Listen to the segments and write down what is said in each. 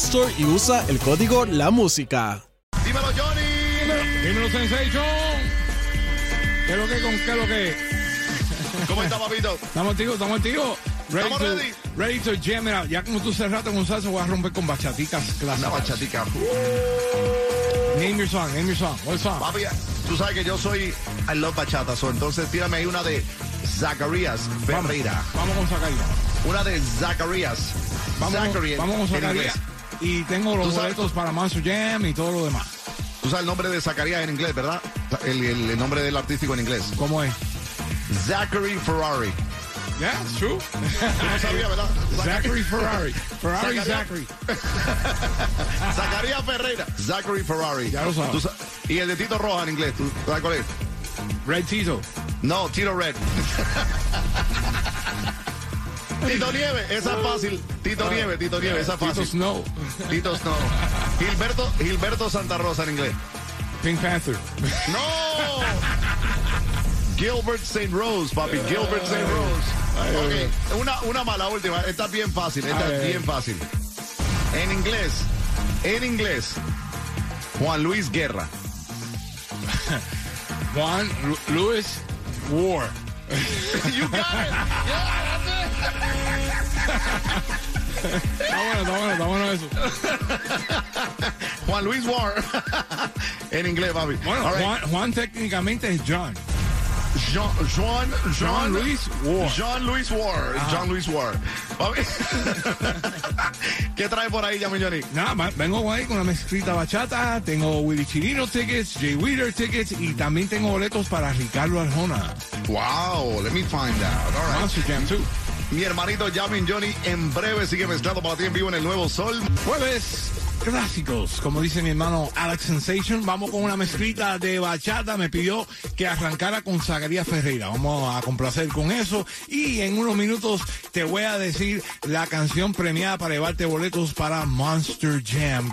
Store y usa el código La Música. Dímelo, Johnny. Dímelo, Sensation. ¿Qué es lo que con qué es lo que? ¿Cómo está, papito? Estamos tío, estamos tío. Ready Estamos to, ready. ready to jam out. Ya como tú cerraste con salsa, voy a romper con bachaticas Una clásicas. bachatica. Name your song, name your song. What song? Papi, tú sabes que yo soy I love bachata, so entonces tírame ahí una de Zacarías Vamos, Ferreira. vamos con Zacarías. Una de Zacarías. Vamos, vamos con Zacarías. Y tengo los boletos para Monster Jam y todo lo demás. Tú sabes el nombre de Zacarías en inglés, ¿verdad? El, el- el nombre del artístico en inglés. ¿Cómo es? Zachary Ferrari. Yeah, it's true. No sabías, ¿verdad? Zachary Ferrari. Ferrari. Zachary. Zacarías Ferreira. Zachary Ferrari. Ya lo sabes. Y el de Tito Roja en inglés. ¿Tú sabes cuál es? Red Tito. No, Tito Red. Tito Nieve, esa es fácil. Tito Nieve, Tito Nieve, esa es Tito fácil. Snow. Tito Snow. Gilberto, Gilberto Santa Rosa en inglés. Pink Panther. ¡No! Gilbert St. Rose, papi. Gilbert St. Rose. Ok, una, una mala última. Esta es bien fácil. Esta es bien fácil. En inglés. En inglés. Juan Luis Guerra. Juan Lu- Luis War. You got it. Está bueno, está bueno, está bueno eso. Juan Luis War. en inglés, papi. Bueno, right. Juan, Juan técnicamente es John. Juan, Jean, Jean Louis War. Jean Louis War. Jean Louis War. Papi. ¿Qué trae por ahí, Johnny? Nada, vengo ahí con una mezclita bachata, tengo Willy Chirino tickets, Jay Wheeler tickets y también tengo boletos para Ricardo Arjona. Wow, let me find out. All right. Monster Jam 2. Mi hermanito Yamin Johnny en breve sigue mezclando para ti en vivo en el Nuevo Sol. Jueves clásicos, como dice mi hermano Alex Sensation. Vamos con una mezclita de bachata. Me pidió que arrancara con Zacarías Ferreira. Vamos a complacer con eso. Y en unos minutos te voy a decir la canción premiada para llevarte boletos para Monster Jam.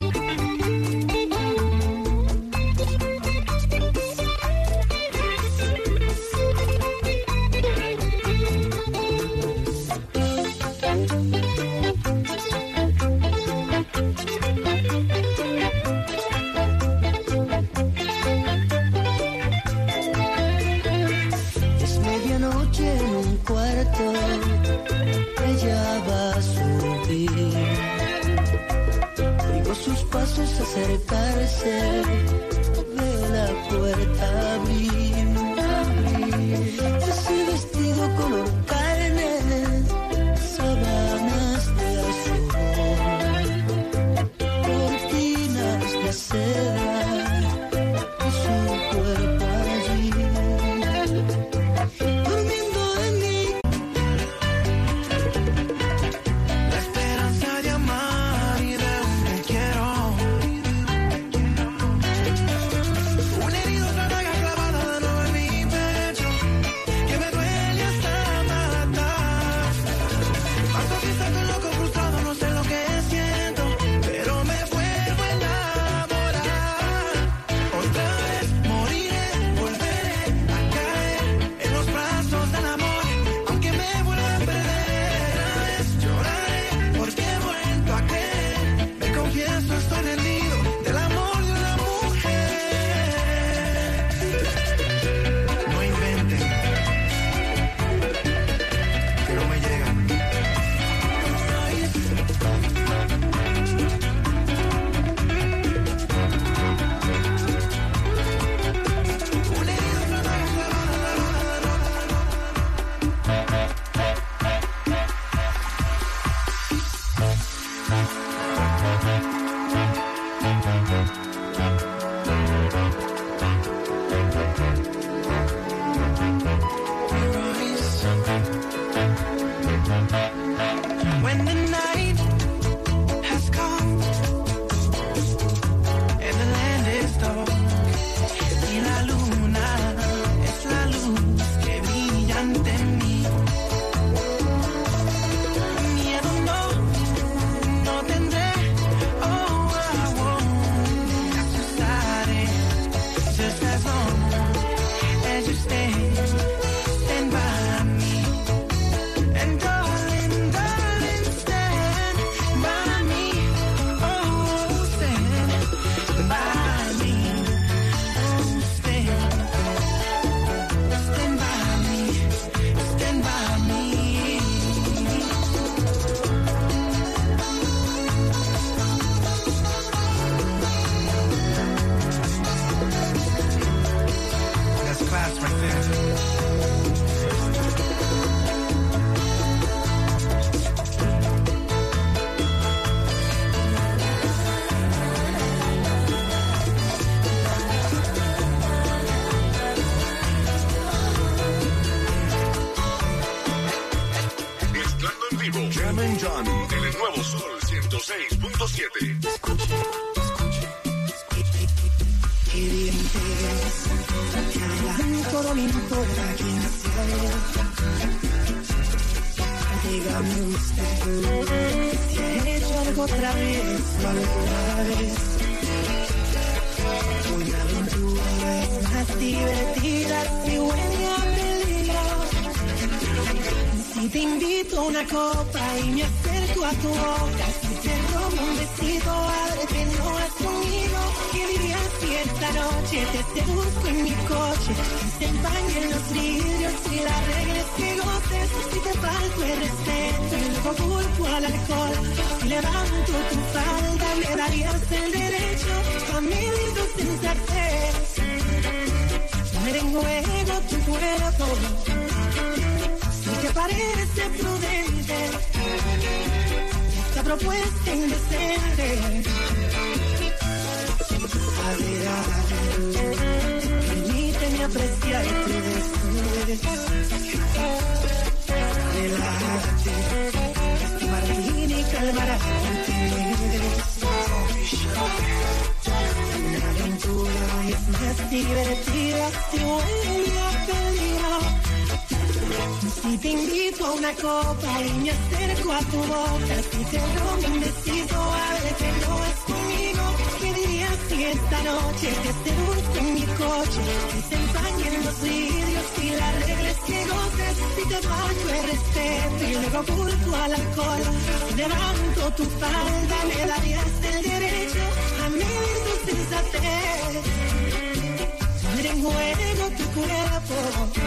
Medianoche en un cuarto, ella va a subir. Oigo sus pasos acercarse, veo la puerta abrir. abrir. Ese vestido color Johnny. En el nuevo Sol 106.7. Todo me importa quién sea. Dígame usted si ha hecho algo otra vez alguna vez. Una aventura más divertida si huele a. Si te invito a una copa y me acerco a tu boca, si te robo un besito, ábrete, no es conmigo. ¿Qué dirías si esta noche te seduzco en mi coche? Y se empañen los vidrios y la reglas que goces. Si te falto el respeto y luego culpo al alcohol. Si levanto tu falda, me darías el derecho a medir tu sensatez. Poner en juego tu cuerpo si parece prudente esta propuesta indecente. A ver, a ver, permíteme apreciar tu desnudez. Relájate, este martini calmará tu timidez. Una aventura es más divertida si huele a peligro. Si te invito a una copa y me acerco a tu boca, si te robo un besito, ábrete, no es conmigo. ¿Qué dirías si esta noche te seduzco en mi coche? Que se empañen los vidrios y la regla es que goces. Si te falto el respeto y luego culpo al alcohol, levanto tu falda, me darías el derecho a medir tu sensatez. Poner en juego tu cuerpo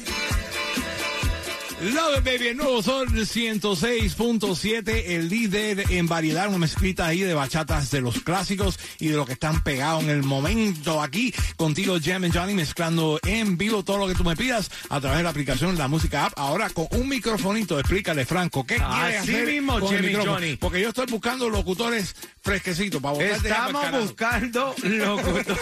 Love baby, el nuevo Sol 106.7, el líder en variedad, una mezclita ahí de bachatas de los clásicos y de lo que están pegados en el momento aquí contigo, Jam and Johnny, mezclando en vivo todo lo que tú me pidas a través de la aplicación La Música App. Ahora con un microfonito, explícale, Franco, ¿qué quiere Así hacer mismo, con el micrófono? Johnny. Porque yo estoy buscando locutores fresquecitos para Estamos buscando locutores.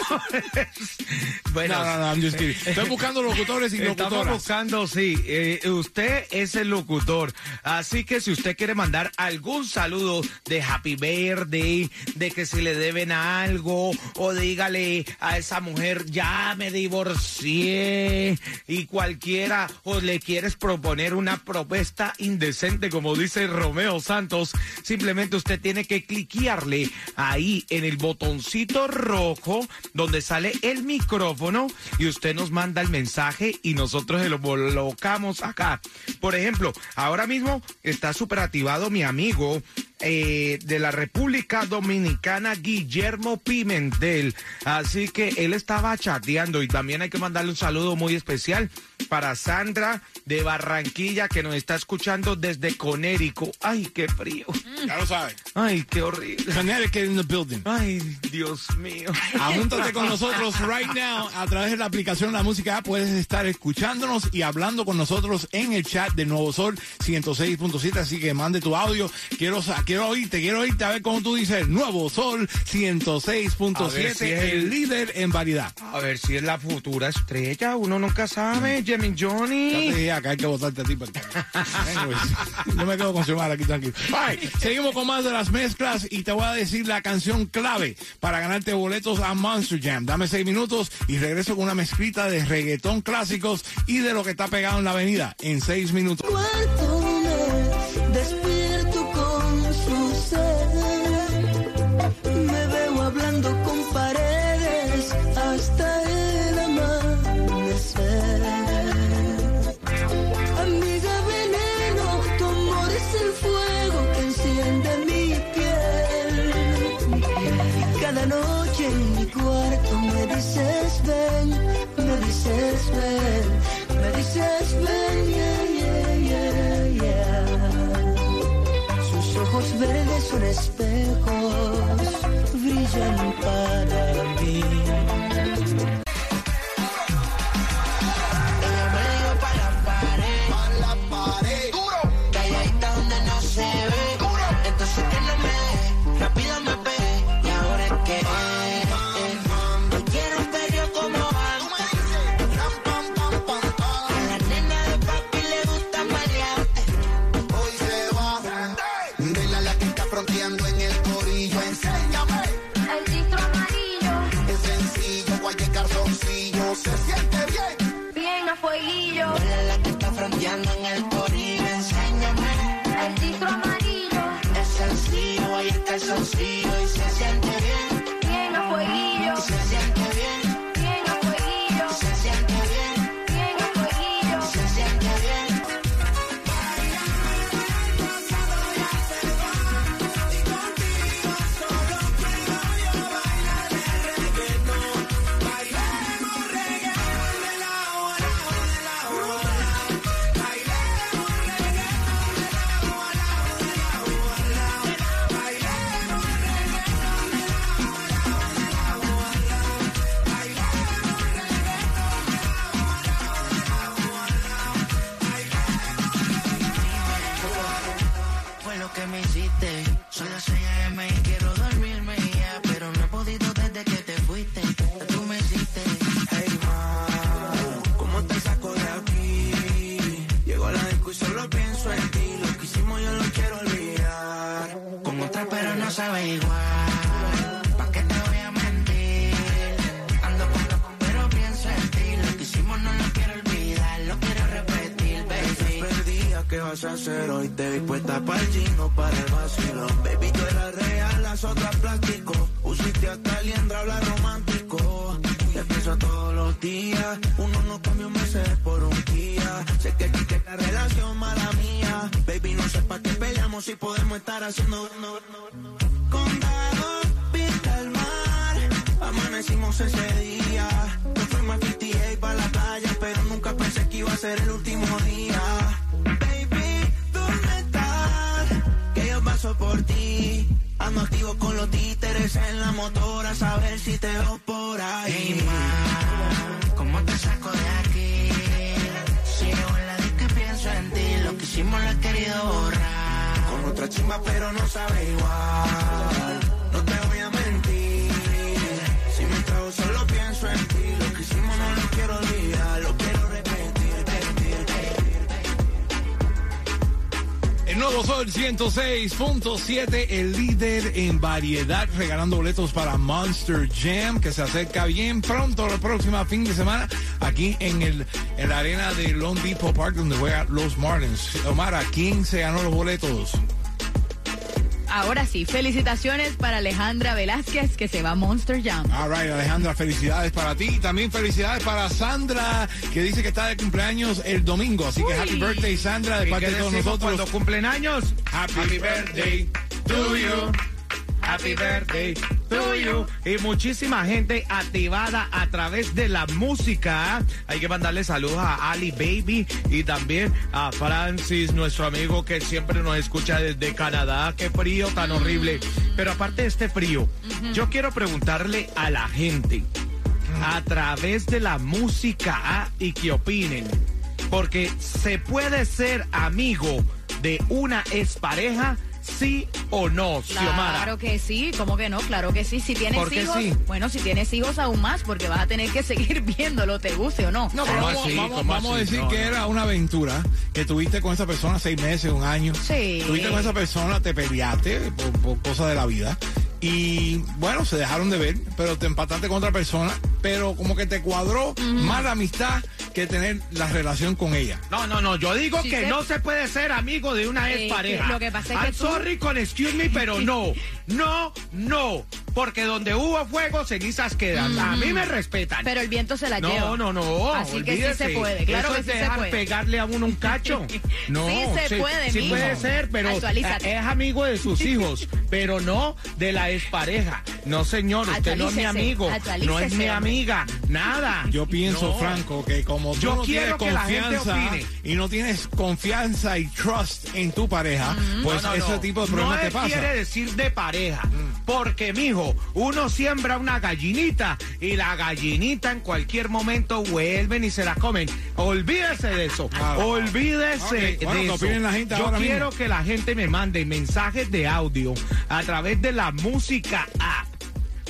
bueno, No, no, no, I'm just kidding. Estoy buscando locutores y Estamos locutoras. buscando, sí. eh, usted es el locutor. Así que si usted quiere mandar algún saludo de Happy Birthday, de que si le deben algo, o dígale a esa mujer, ya me divorcié, y cualquiera, o le quieres proponer una propuesta indecente, como dice Romeo Santos, simplemente usted tiene que cliquearle ahí en el botoncito rojo donde sale el micrófono y usted nos manda el mensaje y nosotros se lo colocamos acá. Por ejemplo, ahora mismo está súper activado mi amigo eh, de la República Dominicana, Guillermo Pimentel. Así que él estaba chateando y también hay que mandarle un saludo muy especial para Sandra de Barranquilla que nos está escuchando desde Conérico. Ay, qué frío. Ya lo sabes. Ay, qué horrible. Connecticut in the building. Ay, Dios mío. Apúntate con nosotros right now a través de la aplicación La Música. Puedes estar escuchándonos y hablando con nosotros en el chat de Nuevo Sol 106.7. Así que mande tu audio. Quiero, sa- quiero oírte, quiero oírte a ver cómo tú dices Nuevo Sol 106.7, A ver si es el el- líder en variedad. A ver si es la futura estrella. Uno nunca sabe, Jimmy Ya te Johnny. dije acá hay que votarte a ti. por el tema. Anyways, yo me quedo con Xiomara aquí tranquilo. Right, seguimos con más de las mezclas y te voy a decir la canción clave para ganarte boletos a Monster Jam. Dame seis minutos y regreso con una mezclita de reggaetón clásicos y de lo que está pegado en la avenida en seis minutos. Verdes son espejos, brillan para días. Uno no cambia un Mercedes por un día. Sé que que esta relación mala mía. Baby, no sé pa' qué peleamos si podemos estar haciendo. Condado, vista al mar. Amanecimos ese día. Nos fuimos a 58 para la playa, pero nunca pensé que iba a ser el último día. Baby, ¿dónde estás? Que yo paso por ti. Ando activo con los en la motora, saber si te veo por ahí. Hey, ma, ¿cómo te saco de aquí? Sigo en la disco y pienso en ti. Lo que hicimos lo he querido borrar. Con otra chimba, pero no sabe igual. No te voy a mentir. Si me trago, solo pienso nuevo Sol 106.7, el líder en variedad, regalando boletos para Monster Jam, que se acerca bien pronto, la próxima fin de semana, aquí en, el, en la arena de Long Depot Park, donde juegan los Marlins. Omar, ¿a quién se ganó los boletos? Ahora sí, felicitaciones para Alejandra Velázquez que se va a Monster Jam. All right, Alejandra, felicidades para ti. Y también felicidades para Sandra, que dice que está de cumpleaños el domingo. Así que Uy. happy birthday, Sandra, de ¿Y parte de todos nosotros. cuando cumplen años? Happy birthday to you. Happy birthday to you. Y muchísima gente activada a través de la música. Hay que mandarle saludos a Ali Baby y también a Francis, nuestro amigo que siempre nos escucha desde Canadá. Qué frío tan horrible. Pero aparte de este frío, yo quiero preguntarle a la gente a través de la música ah, y que opinen. Porque se puede ser amigo de una expareja, sí o no, Xiomara. Claro que sí, ¿cómo que no? Claro que sí. Si tienes ¿Por qué hijos, sí? bueno, si tienes hijos aún más, porque vas a tener que seguir viéndolo, te guste o no. No, pero ¿Cómo vamos, así? vamos- ¿Cómo vamos a decir No, que no. era una aventura que tuviste con esa persona seis meses, un año. Sí. Tuviste con esa persona, te peleaste por, por cosas de la vida. Y bueno, se dejaron de ver, pero te empataste con otra persona, pero como que te cuadró más la amistad que tener la relación con ella. No, no, no, yo digo Sí que se- no se puede ser amigo de una Eh, expareja. que lo que pasa es I'm que tú- sorry con excuse me, pero no, no, no, porque donde hubo fuego, cenizas quedan. A mí me respetan. Pero el viento se la lleva. no, no, no. Así que sí olvídese. se puede, claro Eso que es sí se dejar puede. pegarle a uno un cacho. No, Sí se puede, Sí mijo. puede ser, pero Actualízate. eh, es amigo de sus hijos, pero no de la expareja. No, señor, usted no es mi amigo, no es mi amiga, nada. Yo pienso, No. Franco, que como tú Yo no quiero tienes que la gente confianza y no tienes confianza y trust en tu pareja, pues No, no, ese no. tipo de no problemas te pasa. Mm. quiere decir de pareja. Porque, mijo, uno siembra una gallinita y la gallinita en cualquier momento vuelven y se la comen. Olvídese de eso. Claro. Olvídese de eso. opinen la gente Yo quiero mismo. que la gente me mande mensajes de audio a través de la música app.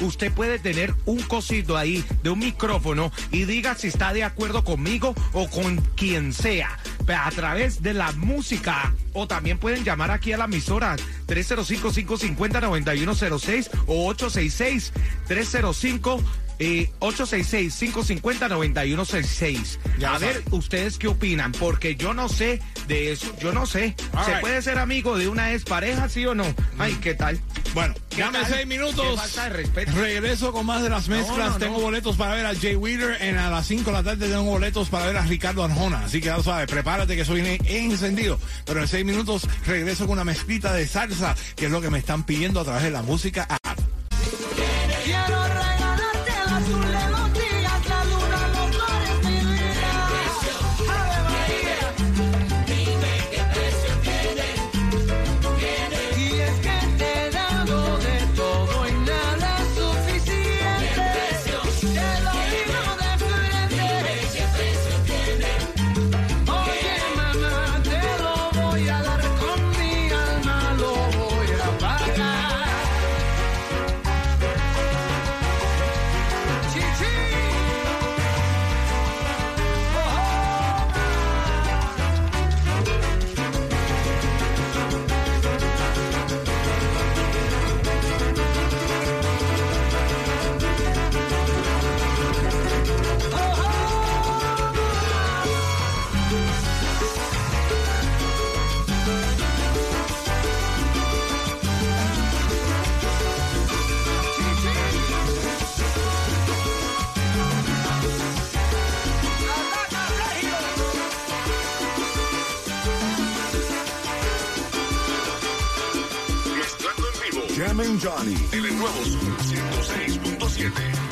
Usted puede tener un cosito ahí de un micrófono y diga si está de acuerdo conmigo o con quien sea. A través de la música. O también pueden llamar aquí a la emisora 305-550-9106 o 866-305. Eh, 866-550-9166. Ya A ver, ustedes qué opinan, porque yo no sé de eso, yo no sé. All ¿Se right. puede ser amigo de una expareja, sí o no? Ay, ¿qué tal? Bueno, ¿Qué dame seis minutos. falta de respeto. Regreso con más de las mezclas. no, no. tengo boletos para ver a Jay Wheeler. En a las 5 de la tarde tengo boletos para ver a Ricardo Arjona. Así que ya lo sabes, prepárate que eso viene encendido. Pero en seis minutos regreso con una mezclita de salsa, que es lo que me están pidiendo a través de la música app. Johnny. En el Sol 106.7.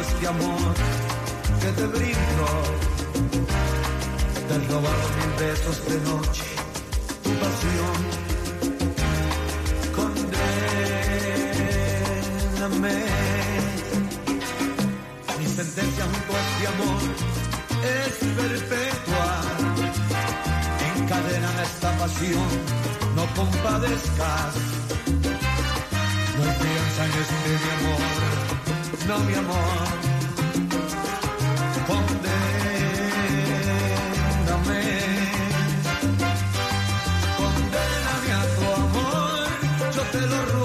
este amor que te brindo. Te he robado mil besos de noche, tu pasión. Condéname. Mi sentencia junto a este amor es perpetua. Encadena esta pasión, no compadezcas. No hay fianza en este mi amor, no mi amor. Condéname. Condéname a tu amor, yo te lo ruego.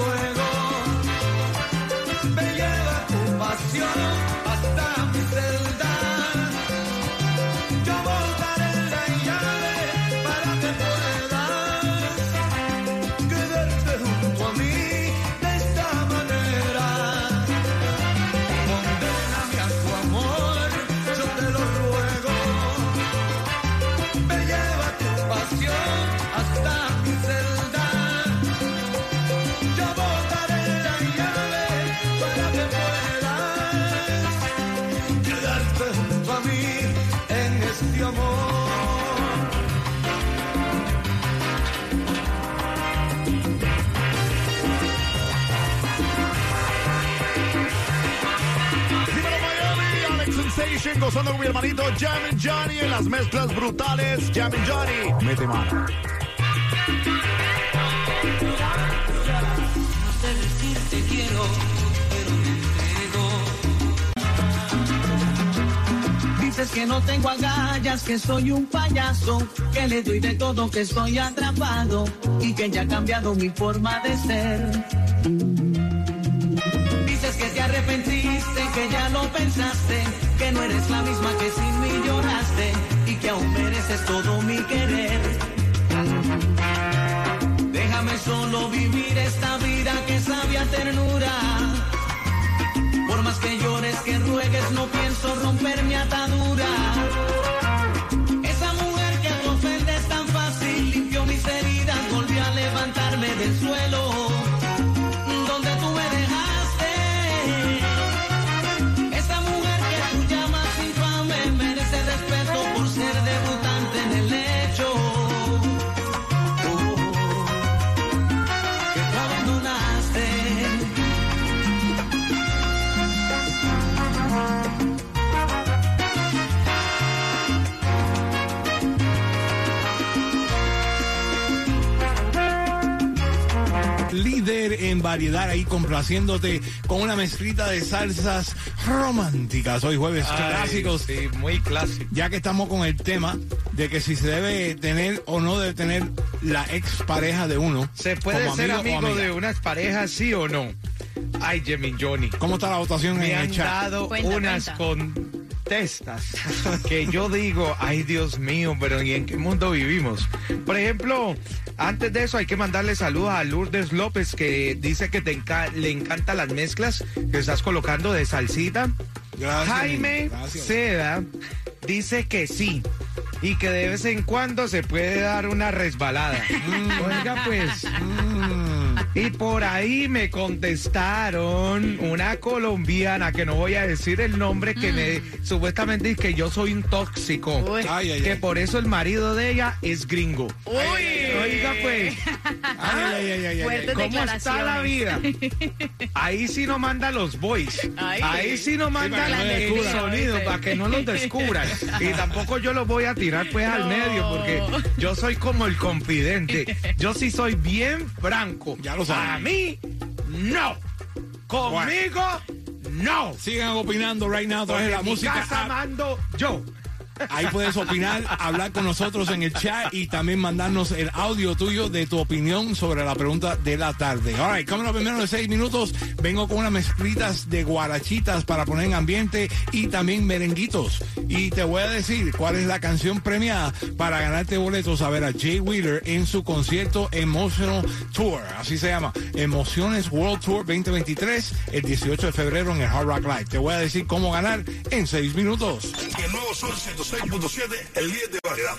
Sensation gozando con mi hermanito Jam and Johnny en las mezclas brutales. Jam and Johnny, mete mano. Dices que no tengo agallas, que soy un payaso, que le doy de todo, que estoy atrapado y que ya ha cambiado mi forma de ser. Dices que te arrepentiste, que ya lo pensaste, no eres la misma que sin mí lloraste y que aún mereces todo mi querer. Déjame solo vivir esta vida que sabe ternura. Por más que llores, que ruegues, no pienso romper mi atadura. Variedad ahí complaciéndote con una mezclita de salsas románticas. Hoy jueves clásicos. Sí, muy clásico. Ya que estamos con el tema de que si se debe tener o no debe tener la ex pareja de uno. ¿Se puede como ser amigo de unas parejas, sí o no? Ay, Jimmy Johnny. ¿Cómo está la votación Me en han el chat? dado Cuenta, unas cuenta. Contestas que yo digo, ay Dios mío, pero ¿y en qué mundo vivimos? Por ejemplo, antes de eso hay que mandarle saludos a Lourdes López que dice que te enca- le encantan las mezclas que estás colocando de salsita. Gracias, Jaime gracias. Seda dice que sí y que de vez en cuando se puede dar una resbalada. Oiga pues. Y por ahí me contestaron una colombiana que no voy a decir el nombre que me supuestamente dice que yo soy un tóxico. Uy. Ay, ay, que ay. por eso el marido de ella es gringo. Uy. Oiga pues. Ay, ay, ay, ay, ¿Cómo está la vida? Ahí sí no manda los boys. Ahí sí no manda no el sonido para que no los descubran. Y tampoco yo los voy a tirar pues al medio porque yo soy como el confidente. Yo sí soy bien franco. Ya lo A mí, no. Conmigo, no. Sigan opinando right now de la mi música. casa mando yo. Ahí puedes opinar, hablar con nosotros en el chat y también mandarnos el audio tuyo de tu opinión sobre la pregunta de la tarde. All right, en menos de seis minutos, vengo con unas mezclitas de guarachitas para poner en ambiente y también merenguitos. Y te voy a decir cuál es la canción premiada para ganarte boletos a ver a Jay Wheeler en su concierto Emotional Tour. Así se llama, Emociones World Tour 2023, el 18 de febrero en el Hard Rock Live. Te voy a decir cómo ganar en seis minutos. 106.7, el líder de variedad.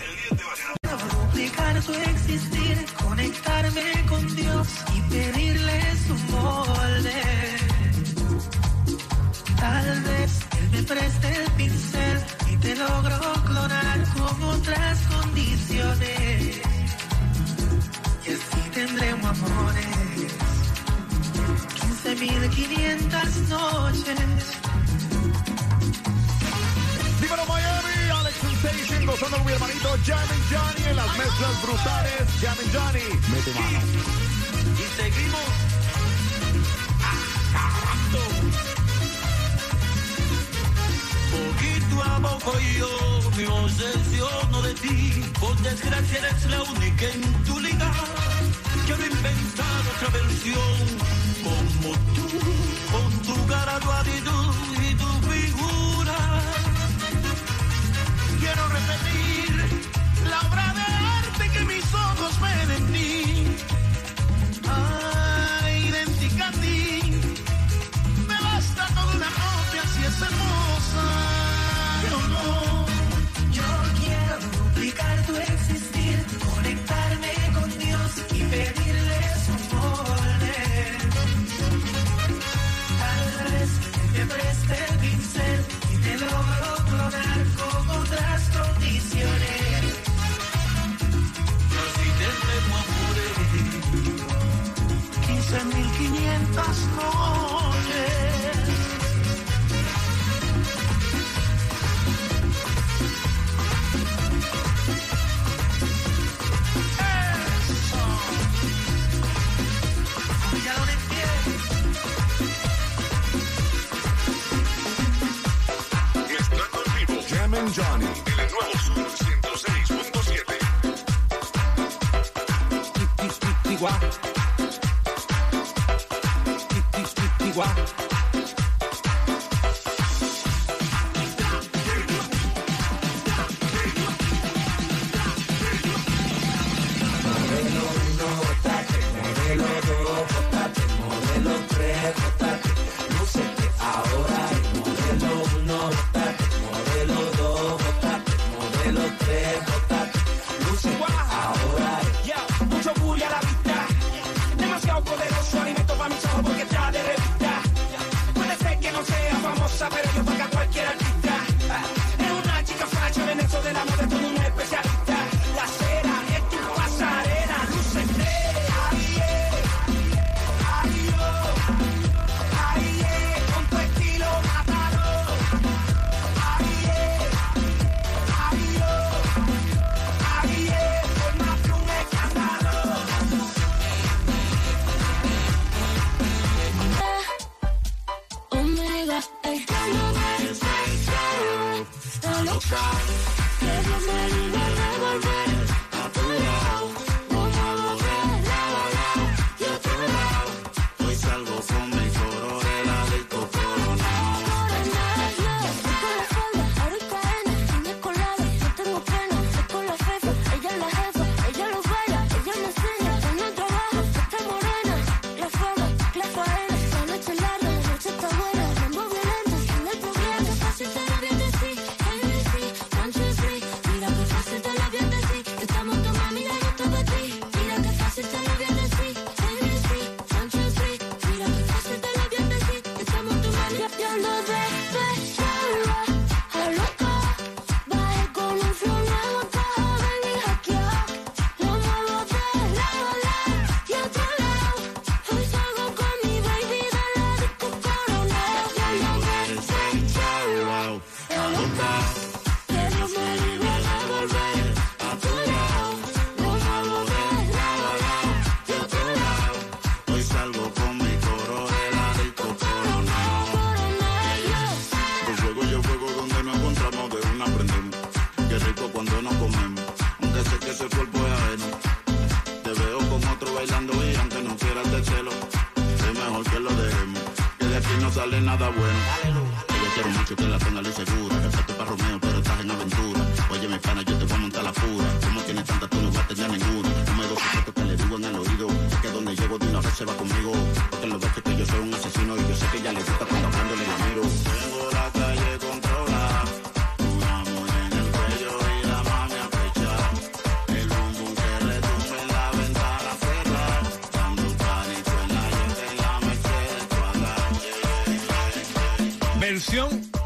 Duplicar su existir, conectarme con Dios y pedirle su molde. Tal vez Él me preste el pincel y te logro clonar con otras condiciones. Y así tendremos amores. 15.500 noches. Dímelo Miami, Sensation, gozando mi hermanito Jammin' Johnny en las mezclas brutales. Jammin' Johnny, mete mano. Y seguimos acabando. Poquito a poco yo me obsesiono de ti. Por desgracia eres la única en tu liga. Quiero inventar otra versión como tú, con tu cara, tu actitud y tu figura. Quiero repetir la obra de arte que mis ojos ven en ti. Ay, idéntica a ti. Me basta con una copia si es hermosa.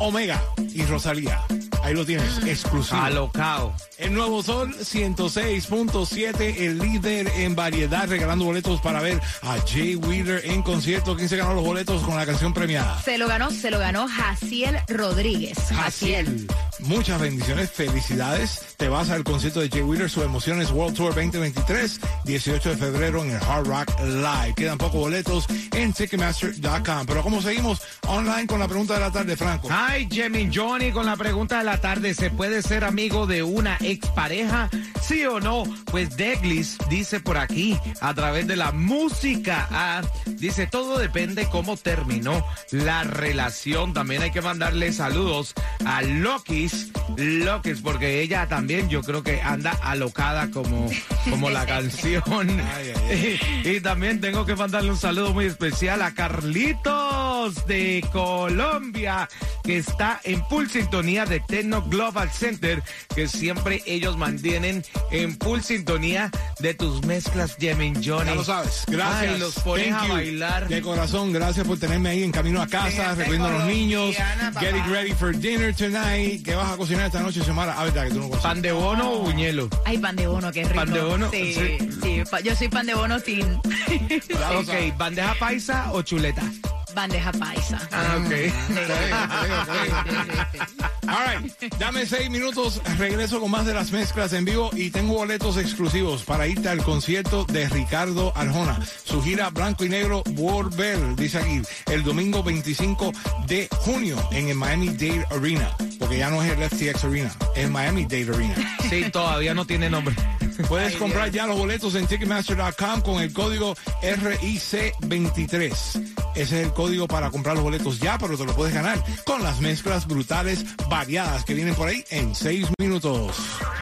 Omega y Rosalía. Ahí lo tienes, exclusivo. Alocao. El Nuevo Sol 106.7, el líder en variedad, regalando boletos para ver a Jay Wheeler en concierto. ¿Quién se ganó los boletos con la canción premiada? Se lo ganó, se lo ganó Jaciel Rodríguez. Jaciel. Muchas bendiciones, felicidades. Te vas al concierto de Jay Wheeler, su emociones World Tour 2023, 18 de febrero en el Hard Rock Live. Quedan pocos boletos en Ticketmaster.com. Pero como seguimos online con la pregunta de la tarde, Franco. Ay, Jimmy Johnny, con la pregunta de la tarde, ¿se puede ser amigo de una expareja? ¿Sí o no? Pues Deglis dice por aquí, a través de la música, ah, dice, todo depende cómo terminó la relación. También hay que mandarle saludos a Lokis, Lokis, porque ella también yo creo que anda alocada como, como la canción. Ay, ay, Y, y también tengo que mandarle un saludo muy especial a Carlitos de Colombia, que está en full sintonía de Tecno Global Center, que siempre ellos mantienen en full sintonía de tus mezclas, Jemin Johnny. Ya lo sabes. Gracias. Ay, los ponen a bailar. De corazón, gracias por tenerme ahí en camino a casa, recogiendo a los niños. Getting ready for dinner tonight. ¿Qué vas a cocinar esta noche, Xiomara? Ah, verdad que tú no cocinas. ¿Pan de bono o buñuelo? Ay, pan de bono, qué rico. ¿Pan de bono? Sí, Sí. yo soy pan de bono lo Ok, sabes. ¿bandeja paisa o chuleta? bandeja paisa. Ah, ok. All right. Dame seis minutos, regreso con más de las mezclas en vivo y tengo boletos exclusivos para irte al concierto de Ricardo Arjona. Su gira Blanco y Negro Volver, dice aquí, el domingo 25 de junio en el Miami Dade Arena. Porque ya no es el FTX Arena, es Miami Dade Arena. Sí, todavía no tiene nombre. Puedes comprar ya los boletos en Ticketmaster.com con el código RIC23. Ese es el código para comprar los boletos ya, pero te lo puedes ganar con las mezclas brutales variadas que vienen por ahí en seis minutos.